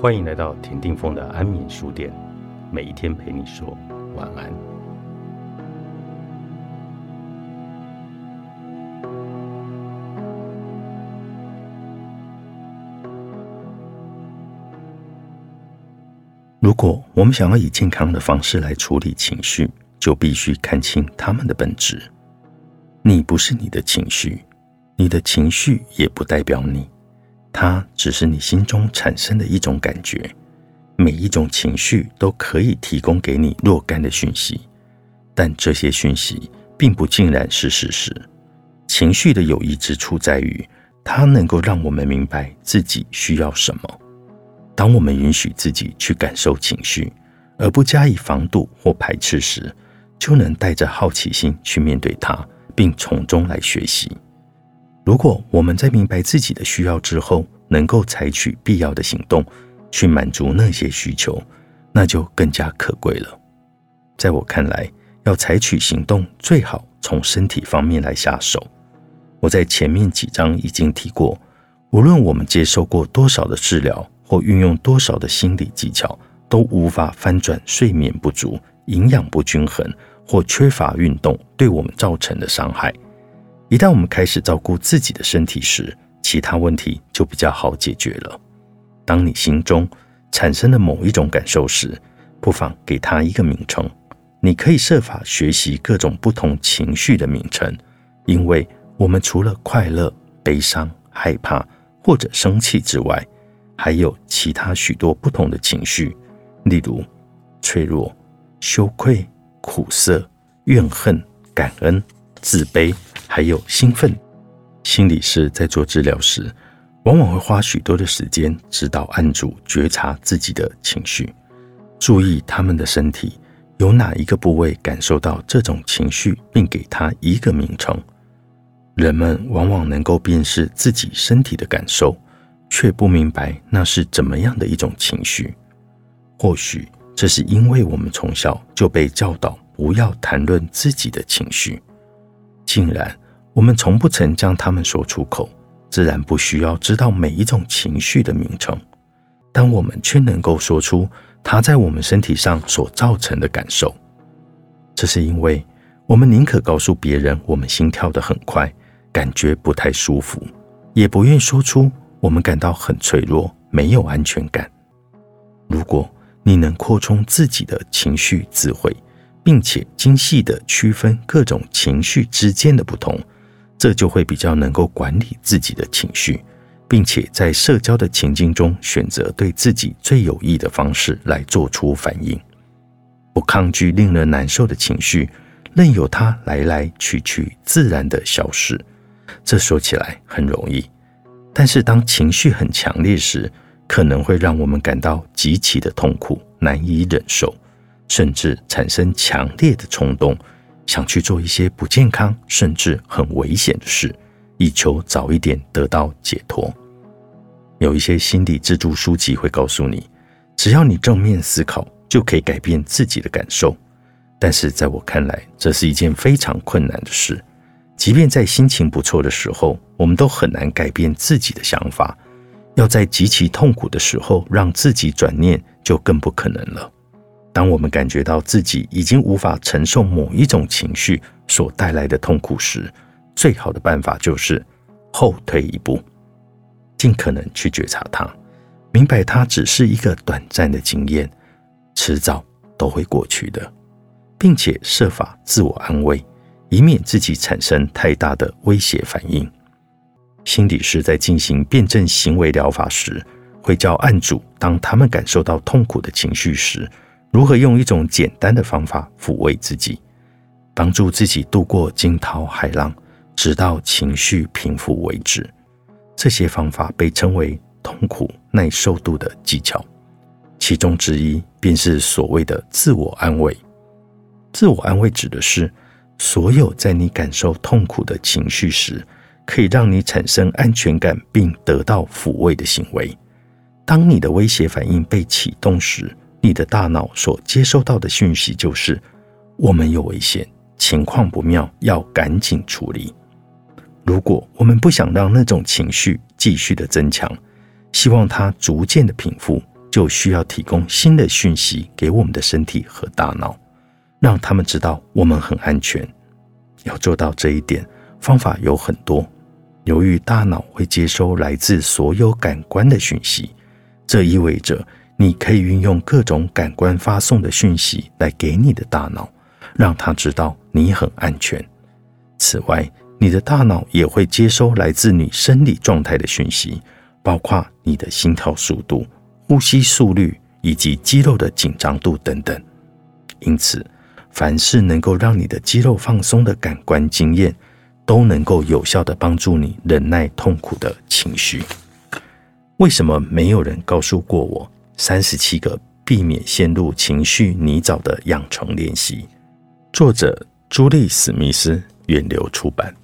欢迎来到田定峰的安眠书店，每一天陪你说晚安。如果我们想要以健康的方式来处理情绪，就必须看清他们的本质。你不是你的情绪，你的情绪也不代表你。它只是你心中产生的一种感觉，每一种情绪都可以提供给你若干的讯息，但这些讯息并不尽然是事实。情绪的有益之处在于，它能够让我们明白自己需要什么。当我们允许自己去感受情绪，而不加以防堵或排斥时，就能带着好奇心去面对它，并从中来学习。如果我们在明白自己的需要之后，能够采取必要的行动去满足那些需求，那就更加可贵了。在我看来，要采取行动，最好从身体方面来下手。我在前面几章已经提过，无论我们接受过多少的治疗，或运用多少的心理技巧，都无法翻转睡眠不足、营养不均衡或缺乏运动对我们造成的伤害。一旦我们开始照顾自己的身体时，其他问题就比较好解决了。当你心中产生了某一种感受时，不妨给它一个名称。你可以设法学习各种不同情绪的名称，因为我们除了快乐、悲伤、害怕或者生气之外，还有其他许多不同的情绪，例如脆弱、羞愧、苦涩、怨恨、感恩、自卑。还有兴奋，心理师在做治疗时，往往会花许多的时间指导案主觉察自己的情绪，注意他们的身体有哪一个部位感受到这种情绪，并给他一个名称。人们往往能够辨识自己身体的感受，却不明白那是怎么样的一种情绪。或许这是因为我们从小就被教导不要谈论自己的情绪。竟然，我们从不曾将它们说出口，自然不需要知道每一种情绪的名称，但我们却能够说出它在我们身体上所造成的感受。这是因为我们宁可告诉别人我们心跳得很快，感觉不太舒服，也不愿说出我们感到很脆弱，没有安全感。如果你能扩充自己的情绪智慧，并且精细地区分各种情绪之间的不同，这就会比较能够管理自己的情绪，并且在社交的情境中选择对自己最有益的方式来做出反应，不抗拒令人难受的情绪，任由它来来去去，自然的消失。这说起来很容易，但是当情绪很强烈时，可能会让我们感到极其的痛苦，难以忍受。甚至产生强烈的冲动，想去做一些不健康甚至很危险的事，以求早一点得到解脱。有一些心理自助书籍会告诉你，只要你正面思考，就可以改变自己的感受。但是在我看来，这是一件非常困难的事。即便在心情不错的时候，我们都很难改变自己的想法。要在极其痛苦的时候让自己转念，就更不可能了。当我们感觉到自己已经无法承受某一种情绪所带来的痛苦时，最好的办法就是后退一步，尽可能去觉察它，明白它只是一个短暂的经验，迟早都会过去的，并且设法自我安慰，以免自己产生太大的威胁反应。心理师在进行辩证行为疗法时，会教案主，当他们感受到痛苦的情绪时。如何用一种简单的方法抚慰自己，帮助自己度过惊涛骇浪，直到情绪平复为止？这些方法被称为痛苦耐受度的技巧，其中之一便是所谓的自我安慰。自我安慰指的是所有在你感受痛苦的情绪时，可以让你产生安全感并得到抚慰的行为。当你的威胁反应被启动时，你的大脑所接收到的讯息就是：我们有危险，情况不妙，要赶紧处理。如果我们不想让那种情绪继续的增强，希望它逐渐的平复，就需要提供新的讯息给我们的身体和大脑，让他们知道我们很安全。要做到这一点，方法有很多。由于大脑会接收来自所有感官的讯息，这意味着你可以运用各种感官发送的讯息来给你的大脑，让它知道你很安全。此外，你的大脑也会接收来自你生理状态的讯息，包括你的心跳速度、呼吸速率以及肌肉的紧张度等等。因此，凡是能够让你的肌肉放松的感官经验，都能够有效的帮助你忍耐痛苦的情绪。为什么没有人告诉过我三十七个避免陷入情绪泥沼的养成练习？作者：朱莉·史密斯，源流出版。